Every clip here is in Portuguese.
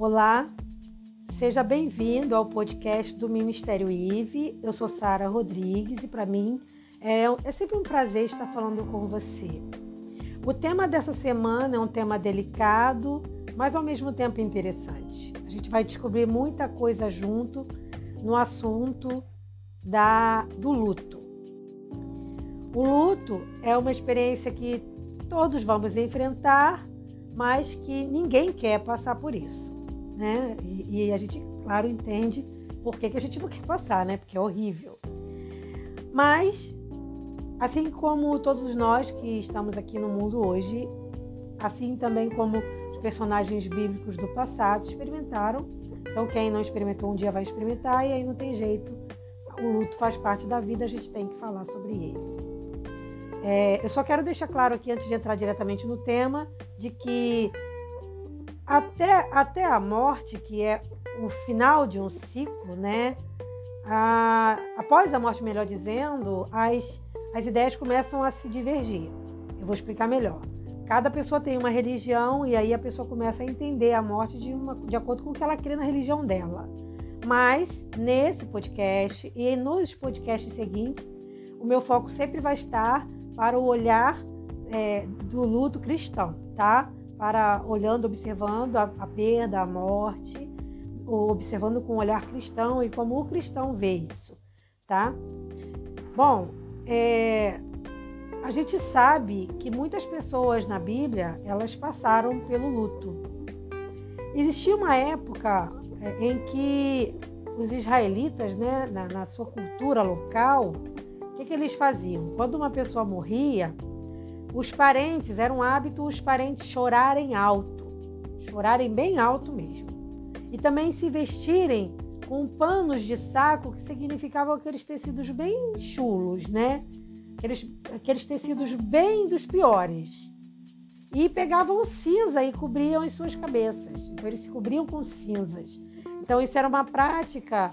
Olá, seja bem-vindo ao podcast do Ministério IVE. Eu sou Sara Rodrigues e para mim é, é sempre um prazer estar falando com você. O tema dessa semana é um tema delicado, mas ao mesmo tempo interessante. A gente vai descobrir muita coisa junto no assunto da, do luto. O luto é uma experiência que todos vamos enfrentar, mas que ninguém quer passar por isso né? E, e, a gente, claro, entende por que, que a gente não quer passar, né? Porque é horrível. Mas, assim como todos nós que estamos aqui no mundo hoje, assim também como os personagens bíblicos do passado experimentaram. Então, quem não experimentou um dia vai experimentar e aí não tem jeito. O luto faz parte da vida, a gente tem que falar sobre ele. É, eu só quero deixar claro aqui, antes de entrar diretamente no tema, de que até, até a morte, que é o final de um ciclo, né? A, após a morte, melhor dizendo, as, as ideias começam a se divergir. Eu vou explicar melhor. Cada pessoa tem uma religião e aí a pessoa começa a entender a morte de, uma, de acordo com o que ela crê na religião dela. Mas nesse podcast e nos podcasts seguintes, o meu foco sempre vai estar para o olhar é, do luto cristão, tá? Para olhando, observando a, a perda, a morte, observando com um olhar cristão e como o cristão vê isso, tá? Bom, é, a gente sabe que muitas pessoas na Bíblia elas passaram pelo luto. Existia uma época é, em que os israelitas, né, na, na sua cultura local, o que, que eles faziam? Quando uma pessoa morria, os parentes, era um hábito os parentes chorarem alto, chorarem bem alto mesmo. E também se vestirem com panos de saco que significavam aqueles tecidos bem chulos, né? Aqueles, aqueles tecidos bem dos piores. E pegavam cinza e cobriam as suas cabeças. Então eles se cobriam com cinzas. Então isso era uma prática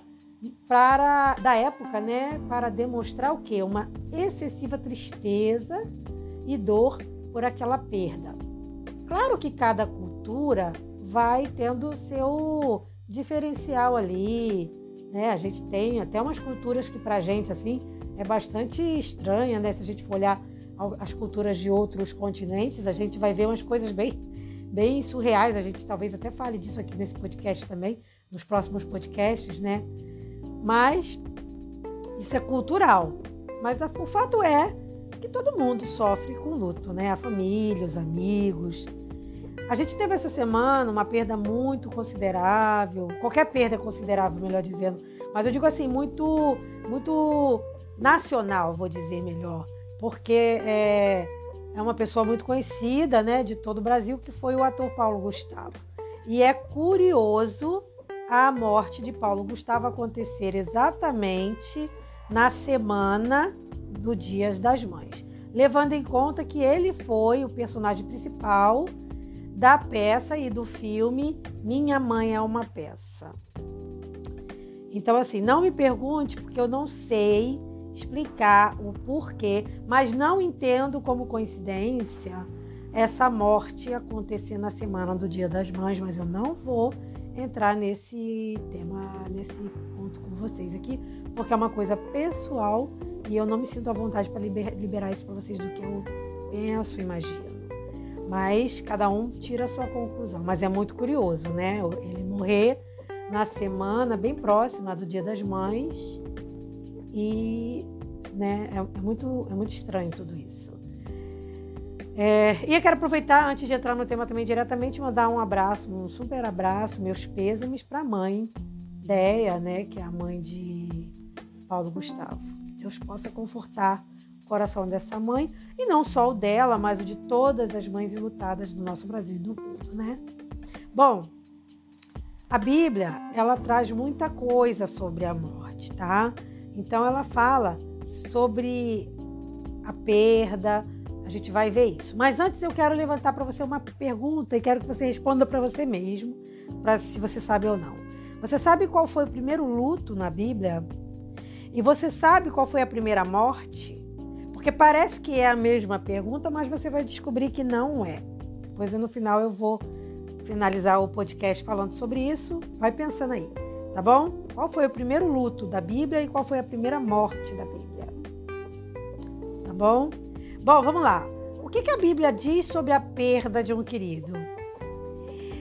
para da época, né, para demonstrar o quê? Uma excessiva tristeza e dor por aquela perda. Claro que cada cultura vai tendo o seu diferencial ali, né? A gente tem até umas culturas que para a gente assim é bastante estranha, né? Se a gente for olhar as culturas de outros continentes, a gente vai ver umas coisas bem, bem surreais. A gente talvez até fale disso aqui nesse podcast também, nos próximos podcasts, né? Mas isso é cultural. Mas o fato é que todo mundo sofre com luto, né? A família, os amigos. A gente teve essa semana uma perda muito considerável, qualquer perda é considerável, melhor dizendo, mas eu digo assim, muito, muito nacional, vou dizer melhor, porque é, é uma pessoa muito conhecida, né, de todo o Brasil, que foi o ator Paulo Gustavo. E é curioso a morte de Paulo Gustavo acontecer exatamente na semana do Dias das Mães, levando em conta que ele foi o personagem principal da peça e do filme Minha Mãe é uma Peça. Então, assim, não me pergunte, porque eu não sei explicar o porquê, mas não entendo como coincidência essa morte acontecer na semana do Dia das Mães, mas eu não vou entrar nesse tema, nesse ponto com vocês aqui, porque é uma coisa pessoal e eu não me sinto à vontade para liberar isso para vocês do que eu penso, imagino. Mas cada um tira a sua conclusão. Mas é muito curioso, né? Ele morrer na semana bem próxima do Dia das Mães e né, é, é muito, é muito estranho tudo isso. É, e eu quero aproveitar, antes de entrar no tema também diretamente, mandar um abraço, um super abraço, meus pêsames para a mãe, Deia, né, que é a mãe de Paulo Gustavo. Deus possa confortar o coração dessa mãe, e não só o dela, mas o de todas as mães enlutadas do nosso Brasil e do mundo, né? Bom, a Bíblia, ela traz muita coisa sobre a morte, tá? Então ela fala sobre a perda, a gente vai ver isso. Mas antes eu quero levantar para você uma pergunta e quero que você responda para você mesmo, para se você sabe ou não. Você sabe qual foi o primeiro luto na Bíblia? E você sabe qual foi a primeira morte? Porque parece que é a mesma pergunta, mas você vai descobrir que não é. Pois no final eu vou finalizar o podcast falando sobre isso, vai pensando aí, tá bom? Qual foi o primeiro luto da Bíblia e qual foi a primeira morte da Bíblia? Tá bom? Bom, vamos lá. O que, que a Bíblia diz sobre a perda de um querido?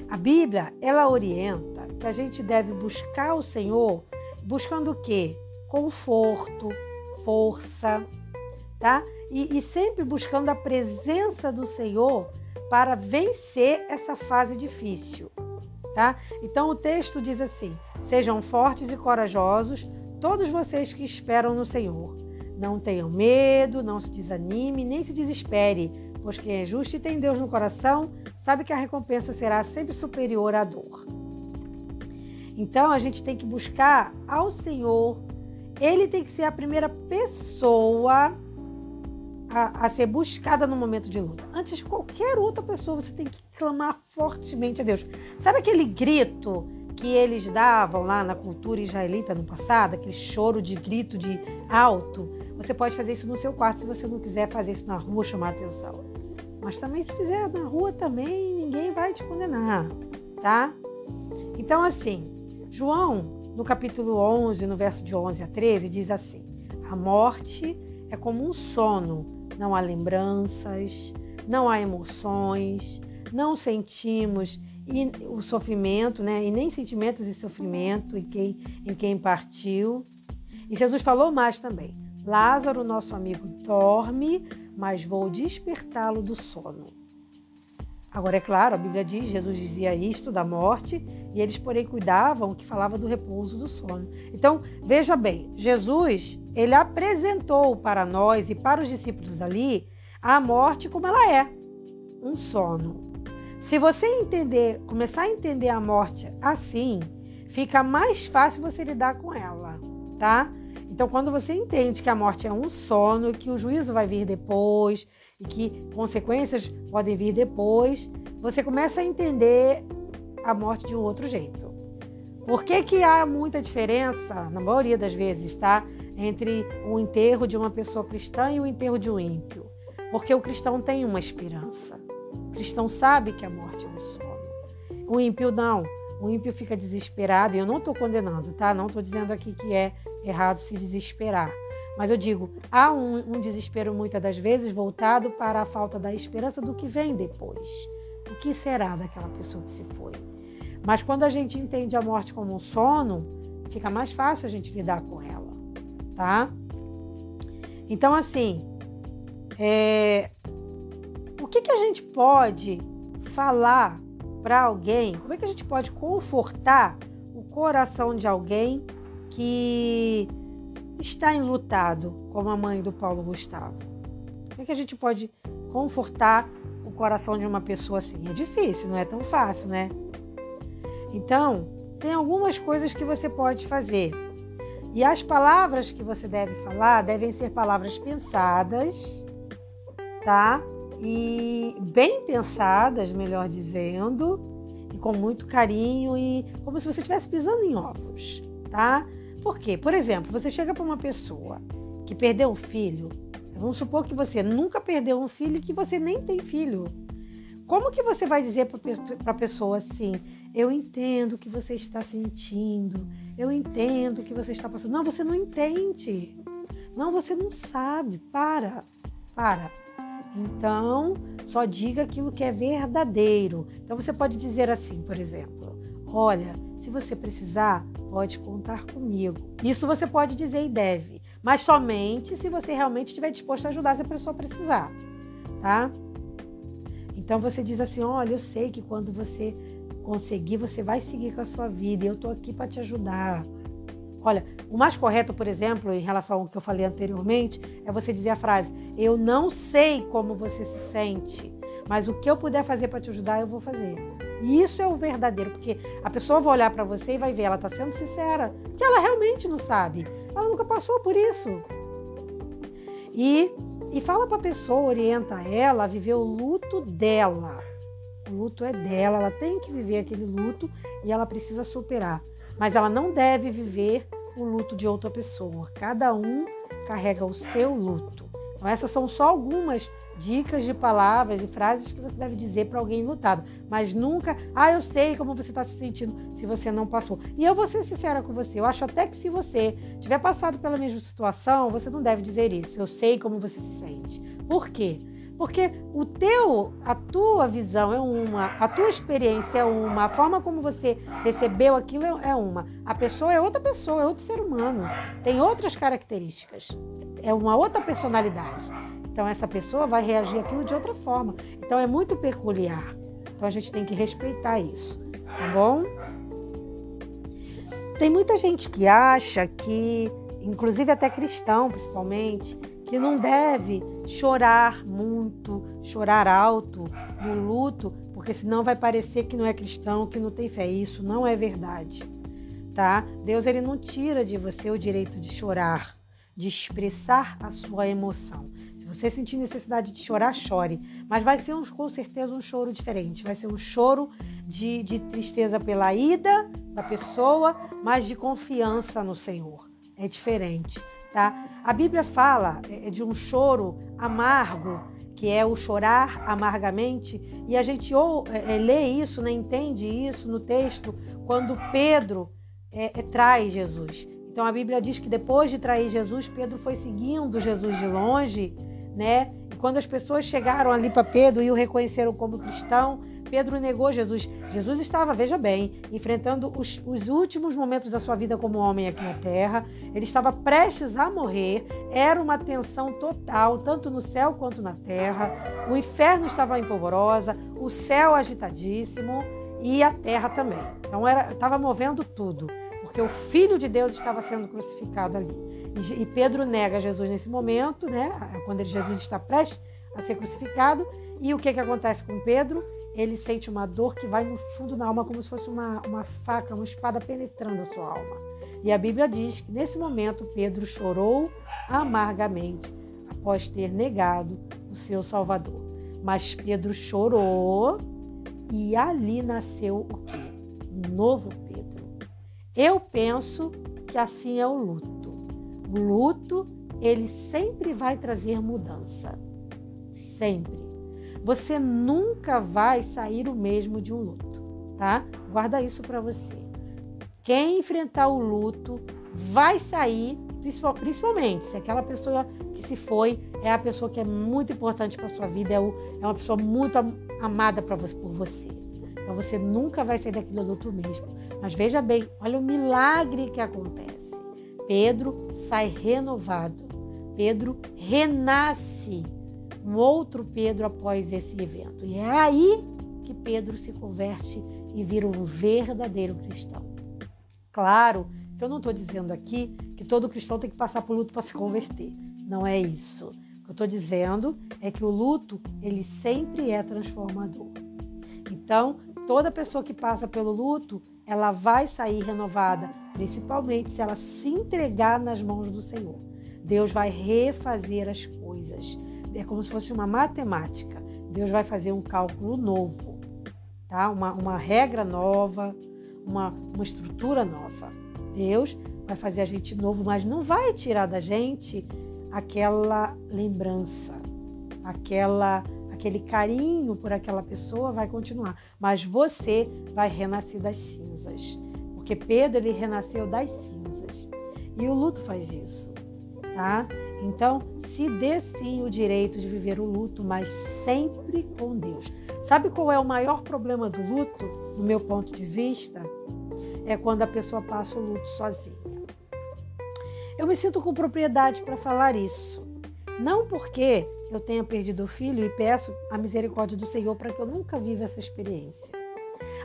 A Bíblia, ela orienta que a gente deve buscar o Senhor buscando o quê? Conforto, força, tá? E, e sempre buscando a presença do Senhor para vencer essa fase difícil, tá? Então o texto diz assim: Sejam fortes e corajosos, todos vocês que esperam no Senhor. Não tenham medo, não se desanime, nem se desespere, pois quem é justo e tem Deus no coração sabe que a recompensa será sempre superior à dor. Então a gente tem que buscar ao Senhor. Ele tem que ser a primeira pessoa a, a, ser buscada no momento de luta. Antes de qualquer outra pessoa, você tem que clamar fortemente a Deus. Sabe aquele grito que eles davam lá na cultura israelita no passado, aquele choro de grito de alto? Você pode fazer isso no seu quarto se você não quiser fazer isso na rua, chamar atenção. Mas também se fizer na rua também, ninguém vai te condenar, tá? Então assim, João, no capítulo 11, no verso de 11 a 13, diz assim: A morte é como um sono, não há lembranças, não há emoções, não sentimos o sofrimento, né? E nem sentimentos de sofrimento em quem, em quem partiu. E Jesus falou mais também: Lázaro, nosso amigo, dorme, mas vou despertá-lo do sono. Agora, é claro, a Bíblia diz, Jesus dizia isto da morte, e eles, porém, cuidavam que falava do repouso do sono. Então, veja bem, Jesus, ele apresentou para nós e para os discípulos ali a morte como ela é, um sono. Se você entender, começar a entender a morte assim, fica mais fácil você lidar com ela, tá? Então, quando você entende que a morte é um sono, que o juízo vai vir depois, e que consequências podem vir depois, você começa a entender a morte de um outro jeito. Por que, que há muita diferença, na maioria das vezes, tá? Entre o enterro de uma pessoa cristã e o enterro de um ímpio? Porque o cristão tem uma esperança. O cristão sabe que a morte é um sono. O ímpio não. O ímpio fica desesperado, e eu não estou condenando, tá? Não estou dizendo aqui que é errado se desesperar. Mas eu digo, há um, um, desespero muitas das vezes voltado para a falta da esperança do que vem depois. O que será daquela pessoa que se foi? Mas quando a gente entende a morte como um sono, fica mais fácil a gente lidar com ela, tá? Então, assim, é... o que, que a gente pode falar para alguém? Como é que a gente pode confortar o coração de alguém que está enlutado, como a mãe do Paulo Gustavo? Como é que a gente pode confortar o coração de uma pessoa assim? É difícil, não é tão fácil, né? Então, tem algumas coisas que você pode fazer. E as palavras que você deve falar devem ser palavras pensadas, tá? E bem pensadas, melhor dizendo, e com muito carinho e como se você estivesse pisando em ovos, tá? Por quê? Por exemplo, você chega para uma pessoa que perdeu um filho, vamos supor que você nunca perdeu um filho e que você nem tem filho. Como que você vai dizer para a pessoa assim: eu entendo o que você está sentindo, eu entendo o que você está passando? Não, você não entende. Não, você não sabe. Para, para. Então, só diga aquilo que é verdadeiro. Então, você pode dizer assim, por exemplo: olha, se você precisar, pode contar comigo. Isso você pode dizer e deve, mas somente se você realmente estiver disposto a ajudar se a pessoa precisar, tá? Então você diz assim: olha, eu sei que quando você conseguir, você vai seguir com a sua vida e eu estou aqui para te ajudar. Olha, o mais correto, por exemplo, em relação ao que eu falei anteriormente, é você dizer a frase: Eu não sei como você se sente, mas o que eu puder fazer para te ajudar, eu vou fazer. E isso é o verdadeiro, porque a pessoa vai olhar para você e vai ver, ela está sendo sincera, que ela realmente não sabe. Ela nunca passou por isso. E, e fala para a pessoa, orienta ela a viver o luto dela. O luto é dela, ela tem que viver aquele luto e ela precisa superar. Mas ela não deve viver o luto de outra pessoa. Cada um carrega o seu luto. Então, essas são só algumas dicas de palavras e frases que você deve dizer para alguém lutado, mas nunca, ah, eu sei como você está se sentindo se você não passou. E eu vou ser sincera com você, eu acho até que se você tiver passado pela mesma situação, você não deve dizer isso. Eu sei como você se sente. Por quê? Porque o teu, a tua visão é uma, a tua experiência é uma, a forma como você recebeu aquilo é uma. A pessoa é outra pessoa, é outro ser humano, tem outras características, é uma outra personalidade. Então essa pessoa vai reagir aquilo de outra forma. Então é muito peculiar. Então a gente tem que respeitar isso, tá bom? Tem muita gente que acha que, inclusive até cristão principalmente, que não deve chorar muito, chorar alto no luto, porque senão vai parecer que não é cristão, que não tem fé. Isso não é verdade, tá? Deus ele não tira de você o direito de chorar, de expressar a sua emoção. Se você sentir necessidade de chorar, chore. Mas vai ser um, com certeza um choro diferente. Vai ser um choro de, de tristeza pela ida da pessoa, mas de confiança no Senhor. É diferente, tá? A Bíblia fala é, de um choro amargo, que é o chorar amargamente, e a gente ou, é, é, lê isso, né, entende isso no texto, quando Pedro é, é, Jesus. Então a Bíblia diz que depois de trair Jesus, Pedro foi seguindo Jesus de longe né? Quando as pessoas chegaram ali para Pedro e o reconheceram como cristão, Pedro negou Jesus. Jesus estava, veja bem, enfrentando os, os, últimos momentos da sua vida como homem aqui na terra. Ele estava prestes a morrer. Era uma tensão total, tanto no céu quanto na terra. O inferno estava em polvorosa, o céu agitadíssimo e a terra também. Então era, estava movendo tudo, porque o Filho de Deus estava sendo crucificado ali. E Pedro nega Jesus nesse momento, né? Quando Jesus está prestes a ser crucificado. E o que, que acontece com Pedro? Ele sente uma dor que vai no fundo da alma, como se fosse uma, uma faca, uma espada penetrando a sua alma. E a Bíblia diz que nesse momento Pedro chorou amargamente após ter negado o seu Salvador. Mas Pedro chorou e ali nasceu o quê? Um novo Pedro. Eu penso que assim é o luto. O luto, ele sempre vai trazer mudança. Sempre. Você nunca vai sair o mesmo de um luto, tá? Guarda isso para você. Quem enfrentar o luto vai sair, principalmente se aquela pessoa que se foi é a pessoa que é muito importante para sua vida, é, uma pessoa muito amada pra você, por você. Então você nunca vai sair daquele luto mesmo. Mas veja bem, olha o milagre que acontece. Pedro sai renovado. Pedro renasce, um outro Pedro após esse evento. E é aí que Pedro se converte e vira um verdadeiro cristão. Claro que eu não estou dizendo aqui que todo cristão tem que passar por luto para se converter. Não é isso. O que eu estou dizendo é que o luto ele sempre é transformador. Então, toda pessoa que passa pelo luto, ela vai sair renovada, principalmente se ela se entregar nas mãos do Senhor. Deus vai refazer as coisas. É como se fosse uma matemática. Deus vai fazer um cálculo novo, tá? Uma, uma regra nova, uma, uma estrutura nova. Deus vai fazer a gente novo, mas não vai tirar da gente aquela lembrança, aquela aquele carinho por aquela pessoa vai continuar, mas você vai renascer das cinzas. Porque Pedro ele renasceu das cinzas. E o luto faz isso, tá? Então, se dê sim o direito de viver o luto, mas sempre com Deus. Sabe qual é o maior problema do luto, no meu ponto de vista? É quando a pessoa passa o luto sozinha. Eu me sinto com propriedade para falar isso. Não porque eu tenha perdido o filho e peço a misericórdia do Senhor para que eu nunca viva essa experiência.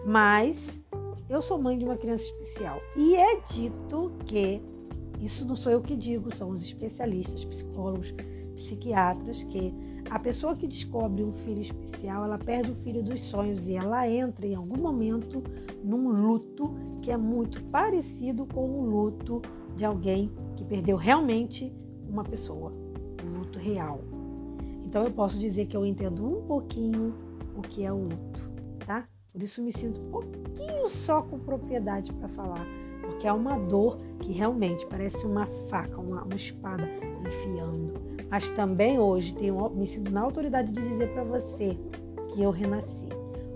Mas eu sou mãe de uma criança especial e é dito que isso não sou eu que digo, são os especialistas, psicólogos, psiquiatras, que a pessoa que descobre um filho especial, ela perde o filho dos sonhos e ela entra em algum momento num luto que é muito parecido com o luto de alguém que perdeu realmente uma pessoa, um luto real. Então eu posso dizer que eu entendo um pouquinho o que é o luto, tá? Por isso me sinto um pouquinho só com propriedade para falar, porque é uma dor que realmente parece uma faca, uma, uma espada enfiando. Mas também hoje tenho, me sinto na autoridade de dizer para você que eu renasci.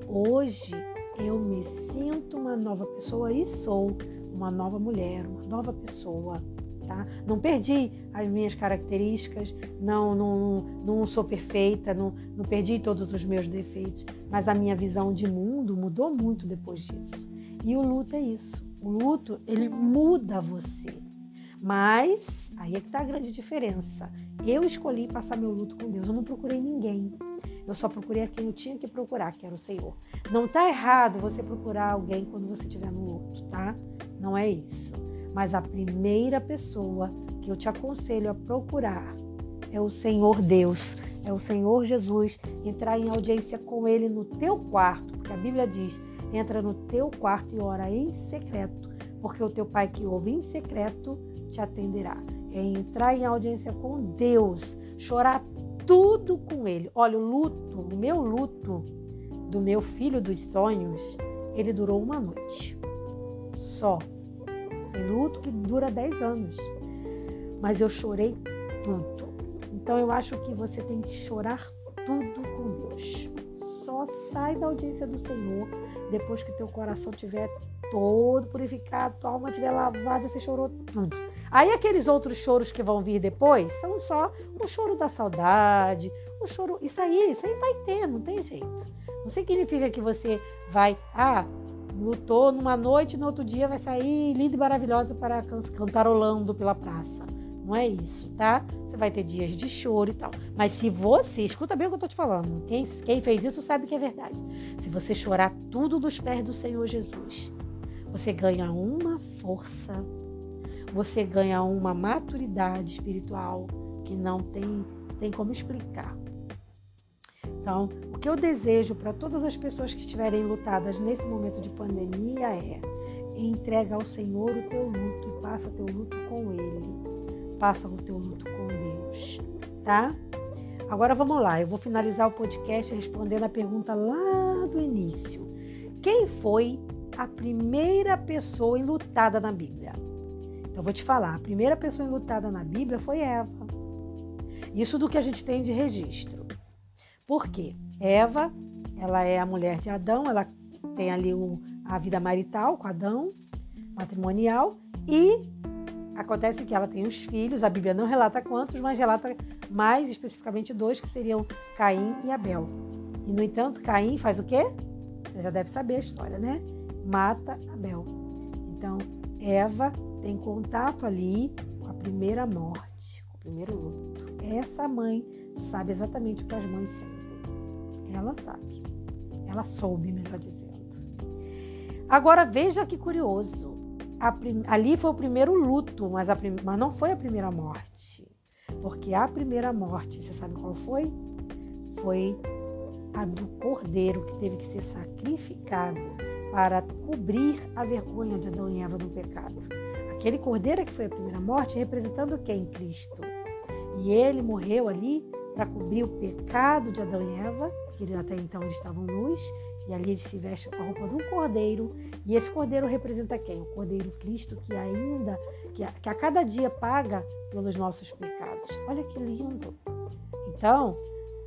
Hoje eu me sinto uma nova pessoa e sou uma nova mulher, uma nova pessoa. Tá? Não perdi as minhas características, não, não, não sou perfeita, não, não perdi todos os meus defeitos, mas a minha visão de mundo mudou muito depois disso. E o luto é isso. O luto, ele muda você. Mas aí é que está a grande diferença. Eu escolhi passar meu luto com Deus, eu não procurei ninguém. Eu só procurei quem eu tinha que procurar, que era o Senhor. Não está errado você procurar alguém quando você estiver no luto, tá? Não é isso. Mas a primeira pessoa que eu te aconselho a procurar é o Senhor Deus, é o Senhor Jesus. Entrar em audiência com Ele no teu quarto, porque a Bíblia diz: entra no teu quarto e ora em secreto, porque o teu Pai que ouve em secreto te atenderá. É entrar em audiência com Deus, chorar tudo com Ele. Olha, o luto, o meu luto do meu filho dos sonhos, ele durou uma noite só. Tem luto que dura 10 anos. Mas eu chorei tudo. Então eu acho que você tem que chorar tudo com Deus. Só sai da audiência do Senhor depois que teu coração tiver todo purificado, tua alma estiver lavada, você chorou tudo. Aí aqueles outros choros que vão vir depois são só o choro da saudade, o choro. Isso aí, isso aí vai ter, não tem jeito. Não significa que você vai, ah, lutou numa noite no outro dia vai sair linda e maravilhosa para cantarolando pela praça. Não é isso, tá? Você vai ter dias de choro e tal. Mas se você, escuta bem o que eu tô te falando, quem, quem fez isso sabe que é verdade. Se você chorar tudo nos pés do Senhor Jesus, você ganha uma força, você ganha uma maturidade espiritual que não tem, tem como explicar. Então, o que eu desejo para todas as pessoas que estiverem lutadas nesse momento de pandemia é entrega ao Senhor o teu luto e passa teu luto com Ele. Passa o teu luto com Deus, tá? Agora vamos lá, eu vou finalizar o podcast respondendo a pergunta lá do início. Quem foi a primeira pessoa enlutada na Bíblia? Eu vou te falar, a primeira pessoa enlutada na Bíblia foi Eva. Isso do que a gente tem de registro. Por quê? Eva, ela é a mulher de Adão, ela tem ali o, a vida marital com Adão, matrimonial, e acontece que ela tem os filhos, a Bíblia não relata quantos, mas relata mais especificamente dois, que seriam Caim e Abel. E, no entanto, Caim faz o quê? Você já deve saber a história, né? Mata Abel. Então, Eva tem contato ali com a primeira morte, com o primeiro luto. Essa mãe sabe exatamente o que as mães sentem. Ela sabe. Ela soube, melhor dizendo. Agora veja que curioso. Ali foi o primeiro luto, mas, prim... mas não foi a primeira morte. Porque a primeira morte, você sabe qual foi? Foi a do cordeiro que teve que ser sacrificado para cobrir a vergonha de Adão e Eva do pecado. Aquele cordeiro que foi a primeira morte, representando quem? Cristo. E ele morreu ali para cobrir o pecado de Adão e Eva, que até então estavam nus, e ali ele se veste com a roupa de um cordeiro, e esse cordeiro representa quem? O cordeiro Cristo que ainda, que a, que a cada dia paga pelos nossos pecados. Olha que lindo! Então,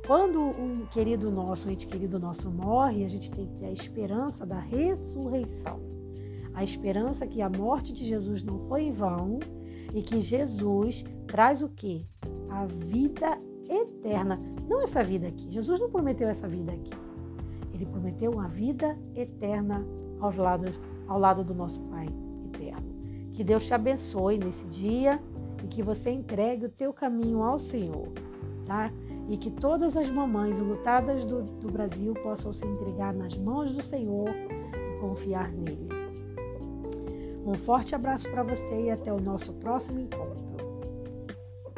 quando um querido nosso, um ente querido nosso morre, a gente tem que ter a esperança da ressurreição. A esperança que a morte de Jesus não foi em vão e que Jesus traz o quê? A vida eterna. Não essa vida aqui. Jesus não prometeu essa vida aqui. Ele prometeu uma vida eterna aos lados, ao lado do nosso Pai eterno. Que Deus te abençoe nesse dia e que você entregue o teu caminho ao Senhor, tá? E que todas as mamães lutadas do, do Brasil possam se entregar nas mãos do Senhor e confiar nele. Um forte abraço para você e até o nosso próximo encontro.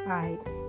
Paz.